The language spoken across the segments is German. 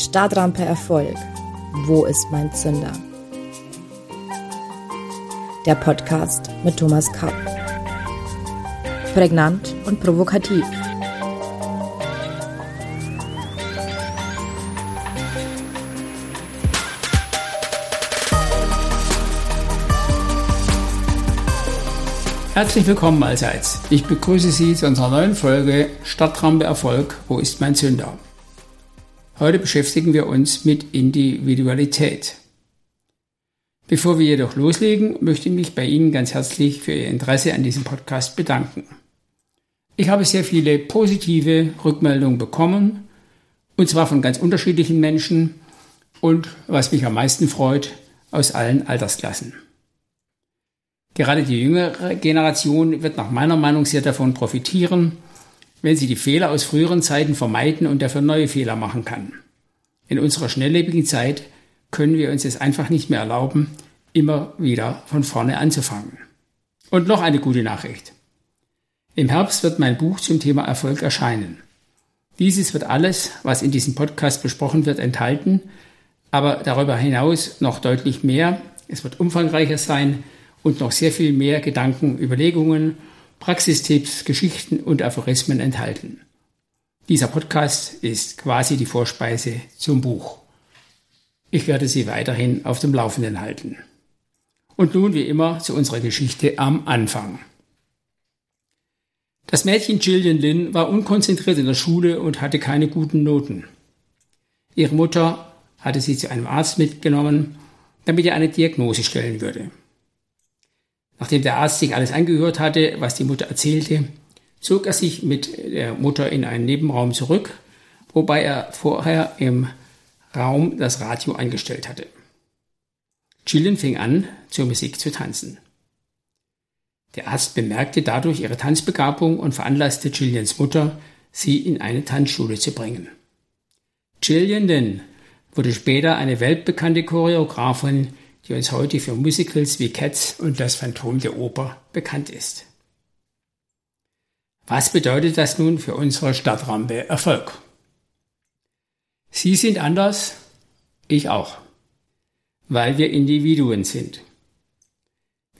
Startrampe Erfolg. Wo ist mein Zünder? Der Podcast mit Thomas Kapp. Prägnant und provokativ. Herzlich willkommen allseits. Ich begrüße Sie zu unserer neuen Folge Stadtrampe Erfolg. Wo ist mein Zünder? Heute beschäftigen wir uns mit Individualität. Bevor wir jedoch loslegen, möchte ich mich bei Ihnen ganz herzlich für Ihr Interesse an diesem Podcast bedanken. Ich habe sehr viele positive Rückmeldungen bekommen, und zwar von ganz unterschiedlichen Menschen und, was mich am meisten freut, aus allen Altersklassen. Gerade die jüngere Generation wird nach meiner Meinung sehr davon profitieren, wenn sie die Fehler aus früheren Zeiten vermeiden und dafür neue Fehler machen kann. In unserer schnelllebigen Zeit können wir uns es einfach nicht mehr erlauben, immer wieder von vorne anzufangen. Und noch eine gute Nachricht. Im Herbst wird mein Buch zum Thema Erfolg erscheinen. Dieses wird alles, was in diesem Podcast besprochen wird, enthalten, aber darüber hinaus noch deutlich mehr. Es wird umfangreicher sein und noch sehr viel mehr Gedanken, Überlegungen Praxistipps, Geschichten und Aphorismen enthalten. Dieser Podcast ist quasi die Vorspeise zum Buch. Ich werde Sie weiterhin auf dem Laufenden halten. Und nun wie immer zu unserer Geschichte am Anfang. Das Mädchen Gillian Lynn war unkonzentriert in der Schule und hatte keine guten Noten. Ihre Mutter hatte sie zu einem Arzt mitgenommen, damit er eine Diagnose stellen würde. Nachdem der Arzt sich alles angehört hatte, was die Mutter erzählte, zog er sich mit der Mutter in einen Nebenraum zurück, wobei er vorher im Raum das Radio eingestellt hatte. Gillian fing an, zur Musik zu tanzen. Der Arzt bemerkte dadurch ihre Tanzbegabung und veranlasste Gillians Mutter, sie in eine Tanzschule zu bringen. Gillian denn wurde später eine weltbekannte Choreografin, die uns heute für Musicals wie Cats und das Phantom der Oper bekannt ist. Was bedeutet das nun für unsere Stadtrampe Erfolg? Sie sind anders, ich auch, weil wir Individuen sind.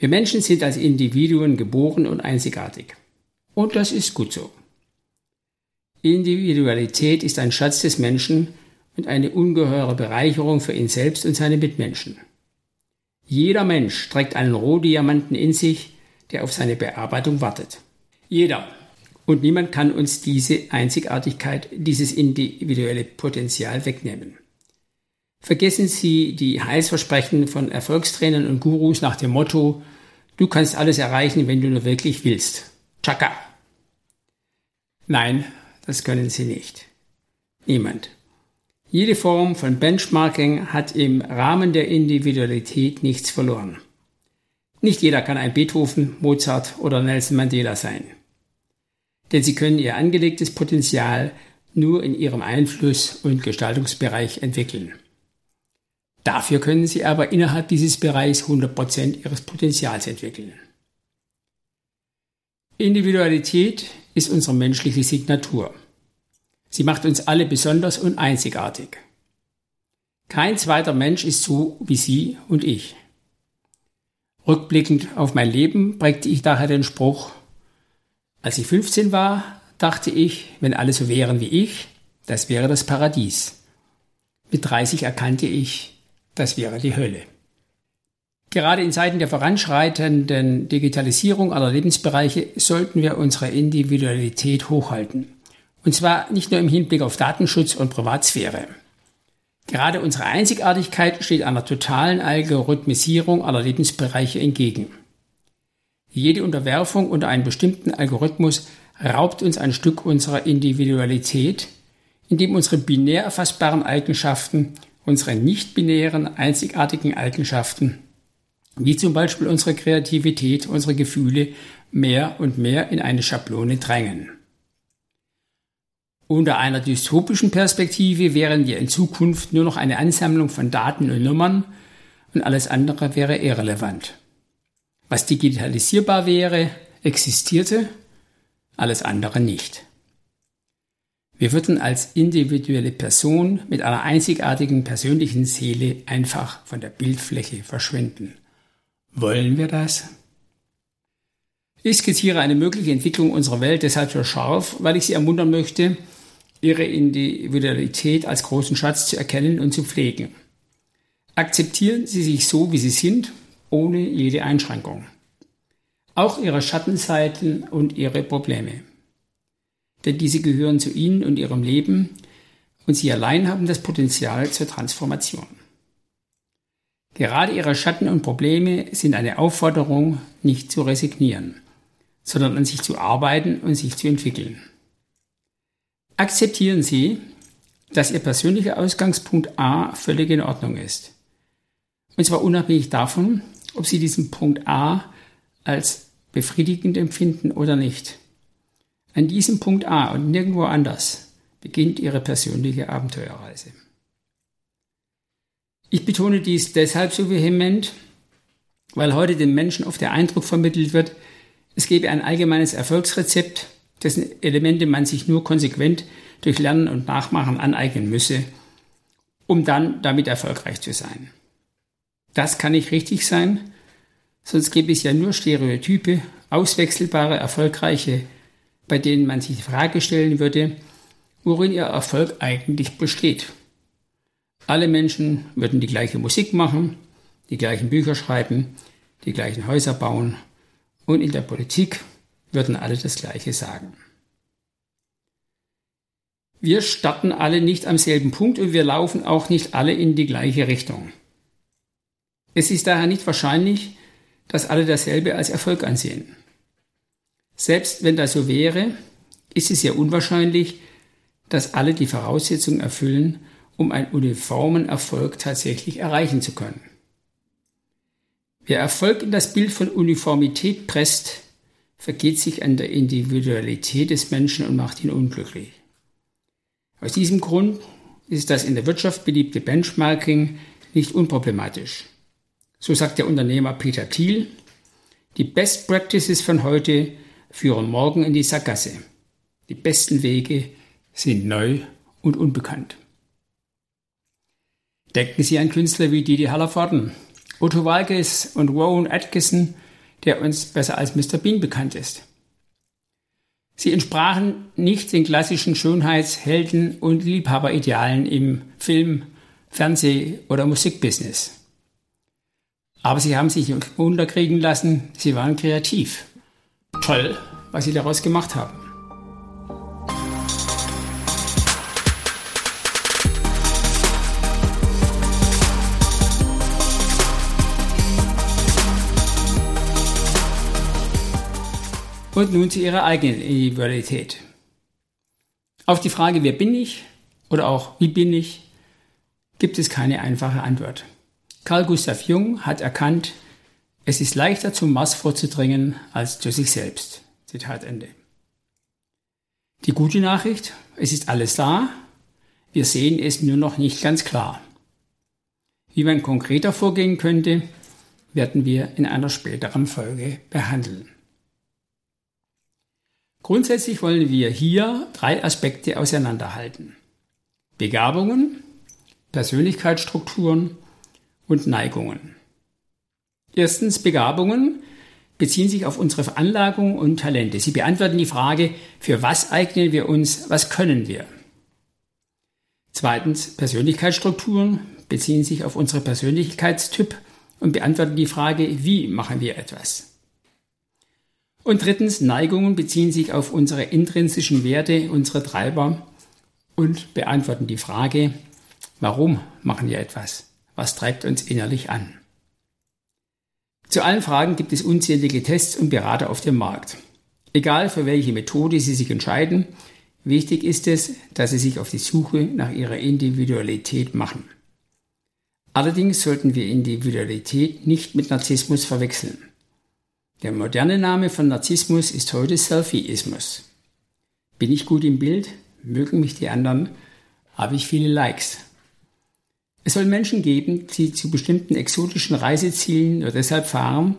Wir Menschen sind als Individuen geboren und einzigartig. Und das ist gut so. Individualität ist ein Schatz des Menschen und eine ungeheure Bereicherung für ihn selbst und seine Mitmenschen. Jeder Mensch trägt einen Rohdiamanten in sich, der auf seine Bearbeitung wartet. Jeder. Und niemand kann uns diese Einzigartigkeit, dieses individuelle Potenzial wegnehmen. Vergessen Sie die Heilsversprechen von Erfolgstrainern und Gurus nach dem Motto, du kannst alles erreichen, wenn du nur wirklich willst. Chaka. Nein, das können Sie nicht. Niemand. Jede Form von Benchmarking hat im Rahmen der Individualität nichts verloren. Nicht jeder kann ein Beethoven, Mozart oder Nelson Mandela sein. Denn sie können ihr angelegtes Potenzial nur in ihrem Einfluss- und Gestaltungsbereich entwickeln. Dafür können sie aber innerhalb dieses Bereichs 100% ihres Potenzials entwickeln. Individualität ist unsere menschliche Signatur. Sie macht uns alle besonders und einzigartig. Kein zweiter Mensch ist so wie Sie und ich. Rückblickend auf mein Leben prägte ich daher den Spruch, als ich 15 war, dachte ich, wenn alle so wären wie ich, das wäre das Paradies. Mit 30 erkannte ich, das wäre die Hölle. Gerade in Zeiten der voranschreitenden Digitalisierung aller Lebensbereiche sollten wir unsere Individualität hochhalten. Und zwar nicht nur im Hinblick auf Datenschutz und Privatsphäre. Gerade unsere Einzigartigkeit steht einer totalen Algorithmisierung aller Lebensbereiche entgegen. Jede Unterwerfung unter einen bestimmten Algorithmus raubt uns ein Stück unserer Individualität, indem unsere binär erfassbaren Eigenschaften, unsere nicht-binären einzigartigen Eigenschaften, wie zum Beispiel unsere Kreativität, unsere Gefühle, mehr und mehr in eine Schablone drängen. Unter einer dystopischen Perspektive wären wir in Zukunft nur noch eine Ansammlung von Daten und Nummern und alles andere wäre irrelevant. Was digitalisierbar wäre, existierte, alles andere nicht. Wir würden als individuelle Person mit einer einzigartigen persönlichen Seele einfach von der Bildfläche verschwinden. Wollen wir das? Ich skizziere eine mögliche Entwicklung unserer Welt deshalb so scharf, weil ich Sie ermuntern möchte, Ihre Individualität als großen Schatz zu erkennen und zu pflegen. Akzeptieren Sie sich so, wie Sie sind, ohne jede Einschränkung. Auch Ihre Schattenseiten und Ihre Probleme. Denn diese gehören zu Ihnen und Ihrem Leben und Sie allein haben das Potenzial zur Transformation. Gerade Ihre Schatten und Probleme sind eine Aufforderung, nicht zu resignieren sondern an sich zu arbeiten und sich zu entwickeln. Akzeptieren Sie, dass Ihr persönlicher Ausgangspunkt A völlig in Ordnung ist. Und zwar unabhängig davon, ob Sie diesen Punkt A als befriedigend empfinden oder nicht. An diesem Punkt A und nirgendwo anders beginnt Ihre persönliche Abenteuerreise. Ich betone dies deshalb so vehement, weil heute den Menschen oft der Eindruck vermittelt wird, es gebe ein allgemeines Erfolgsrezept, dessen Elemente man sich nur konsequent durch Lernen und Nachmachen aneignen müsse, um dann damit erfolgreich zu sein. Das kann nicht richtig sein, sonst gäbe es ja nur Stereotype, auswechselbare, erfolgreiche, bei denen man sich die Frage stellen würde, worin ihr Erfolg eigentlich besteht. Alle Menschen würden die gleiche Musik machen, die gleichen Bücher schreiben, die gleichen Häuser bauen und in der Politik würden alle das Gleiche sagen. Wir starten alle nicht am selben Punkt und wir laufen auch nicht alle in die gleiche Richtung. Es ist daher nicht wahrscheinlich, dass alle dasselbe als Erfolg ansehen. Selbst wenn das so wäre, ist es sehr unwahrscheinlich, dass alle die Voraussetzungen erfüllen, um einen uniformen Erfolg tatsächlich erreichen zu können. Wer Erfolg in das Bild von Uniformität presst, vergeht sich an der Individualität des Menschen und macht ihn unglücklich. Aus diesem Grund ist das in der Wirtschaft beliebte Benchmarking nicht unproblematisch. So sagt der Unternehmer Peter Thiel, die Best Practices von heute führen morgen in die Sackgasse. Die besten Wege sind neu und unbekannt. Denken Sie an Künstler wie Didi Hallervorden, Otto Walkes und Rowan Atkinson, der uns besser als Mr. Bean bekannt ist. Sie entsprachen nicht den klassischen Schönheitshelden und Liebhaberidealen im Film, Fernseh- oder Musikbusiness. Aber sie haben sich unterkriegen lassen, sie waren kreativ. Toll, was sie daraus gemacht haben. Und nun zu ihrer eigenen Individualität. Auf die Frage, wer bin ich oder auch wie bin ich, gibt es keine einfache Antwort. Carl Gustav Jung hat erkannt, es ist leichter zum Mars vorzudringen als zu sich selbst. Zitat Ende. Die gute Nachricht, es ist alles da, wir sehen es nur noch nicht ganz klar. Wie man konkreter vorgehen könnte, werden wir in einer späteren Folge behandeln. Grundsätzlich wollen wir hier drei Aspekte auseinanderhalten. Begabungen, Persönlichkeitsstrukturen und Neigungen. Erstens Begabungen beziehen sich auf unsere Veranlagung und Talente. Sie beantworten die Frage, für was eignen wir uns, was können wir. Zweitens Persönlichkeitsstrukturen beziehen sich auf unsere Persönlichkeitstyp und beantworten die Frage, wie machen wir etwas. Und drittens, Neigungen beziehen sich auf unsere intrinsischen Werte, unsere Treiber und beantworten die Frage, warum machen wir etwas? Was treibt uns innerlich an? Zu allen Fragen gibt es unzählige Tests und Berater auf dem Markt. Egal für welche Methode Sie sich entscheiden, wichtig ist es, dass Sie sich auf die Suche nach Ihrer Individualität machen. Allerdings sollten wir Individualität nicht mit Narzissmus verwechseln. Der moderne Name von Narzissmus ist heute Selfieismus. Bin ich gut im Bild? Mögen mich die anderen? Habe ich viele Likes? Es soll Menschen geben, die zu bestimmten exotischen Reisezielen nur deshalb fahren,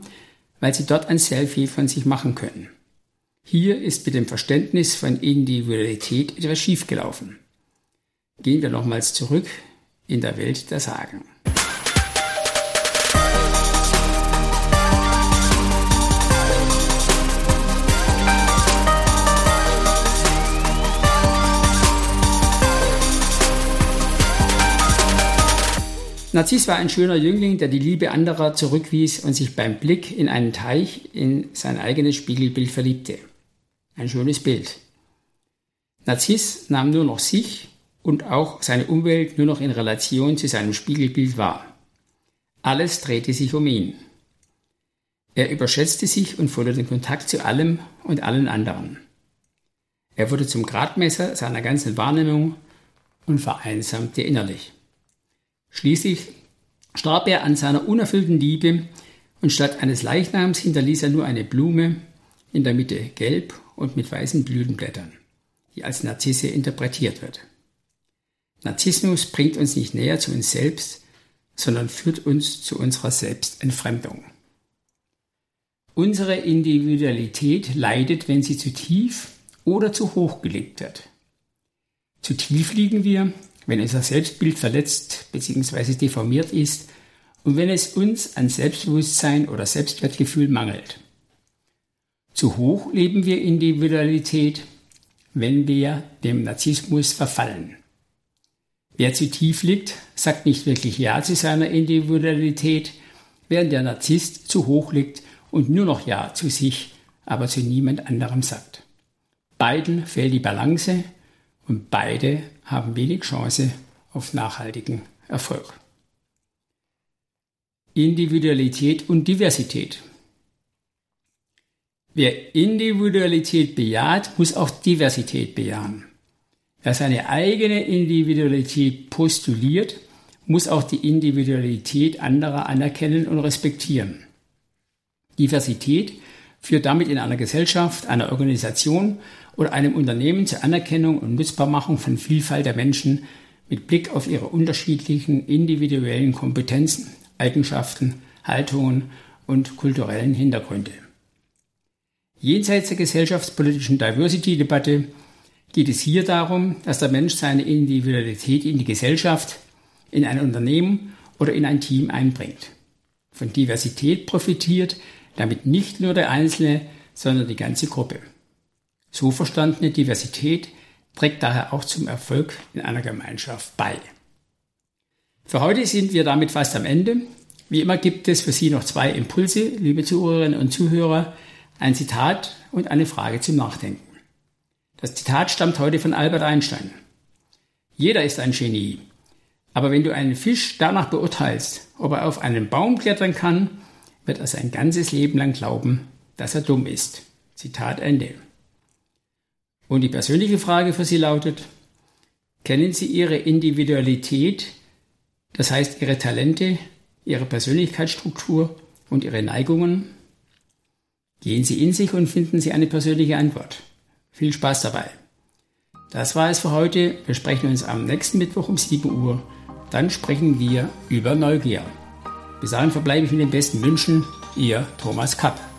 weil sie dort ein Selfie von sich machen können. Hier ist mit dem Verständnis von Individualität etwas schiefgelaufen. Gehen wir nochmals zurück in der Welt der Sagen. Narziss war ein schöner Jüngling, der die Liebe anderer zurückwies und sich beim Blick in einen Teich in sein eigenes Spiegelbild verliebte. Ein schönes Bild. Narziss nahm nur noch sich und auch seine Umwelt nur noch in Relation zu seinem Spiegelbild wahr. Alles drehte sich um ihn. Er überschätzte sich und verlor den Kontakt zu allem und allen anderen. Er wurde zum Gradmesser seiner ganzen Wahrnehmung und vereinsamte innerlich. Schließlich starb er an seiner unerfüllten Liebe und statt eines Leichnams hinterließ er nur eine Blume, in der Mitte gelb und mit weißen Blütenblättern, die als Narzisse interpretiert wird. Narzissmus bringt uns nicht näher zu uns selbst, sondern führt uns zu unserer Selbstentfremdung. Unsere Individualität leidet, wenn sie zu tief oder zu hoch gelegt wird. Zu tief liegen wir, wenn unser Selbstbild verletzt bzw. deformiert ist und wenn es uns an Selbstbewusstsein oder Selbstwertgefühl mangelt. Zu hoch leben wir Individualität, wenn wir dem Narzissmus verfallen. Wer zu tief liegt, sagt nicht wirklich Ja zu seiner Individualität, während der Narzisst zu hoch liegt und nur noch Ja zu sich, aber zu niemand anderem sagt. Beiden fehlt die Balance und beide haben wenig Chance auf nachhaltigen Erfolg. Individualität und Diversität. Wer Individualität bejaht, muss auch Diversität bejahen. Wer seine eigene Individualität postuliert, muss auch die Individualität anderer anerkennen und respektieren. Diversität führt damit in einer Gesellschaft, einer Organisation oder einem Unternehmen zur Anerkennung und Nutzbarmachung von Vielfalt der Menschen mit Blick auf ihre unterschiedlichen individuellen Kompetenzen, Eigenschaften, Haltungen und kulturellen Hintergründe. Jenseits der gesellschaftspolitischen Diversity-Debatte geht es hier darum, dass der Mensch seine Individualität in die Gesellschaft, in ein Unternehmen oder in ein Team einbringt. Von Diversität profitiert damit nicht nur der Einzelne, sondern die ganze Gruppe. So verstandene Diversität trägt daher auch zum Erfolg in einer Gemeinschaft bei. Für heute sind wir damit fast am Ende. Wie immer gibt es für Sie noch zwei Impulse, liebe Zuhörerinnen und Zuhörer, ein Zitat und eine Frage zum Nachdenken. Das Zitat stammt heute von Albert Einstein. Jeder ist ein Genie. Aber wenn du einen Fisch danach beurteilst, ob er auf einen Baum klettern kann, wird er sein ganzes Leben lang glauben, dass er dumm ist. Zitat Ende. Und die persönliche Frage für Sie lautet, kennen Sie Ihre Individualität, das heißt Ihre Talente, Ihre Persönlichkeitsstruktur und Ihre Neigungen? Gehen Sie in sich und finden Sie eine persönliche Antwort. Viel Spaß dabei. Das war es für heute. Wir sprechen uns am nächsten Mittwoch um 7 Uhr. Dann sprechen wir über Neugier. Bis dahin verbleibe ich mit den besten Wünschen. Ihr Thomas Kapp.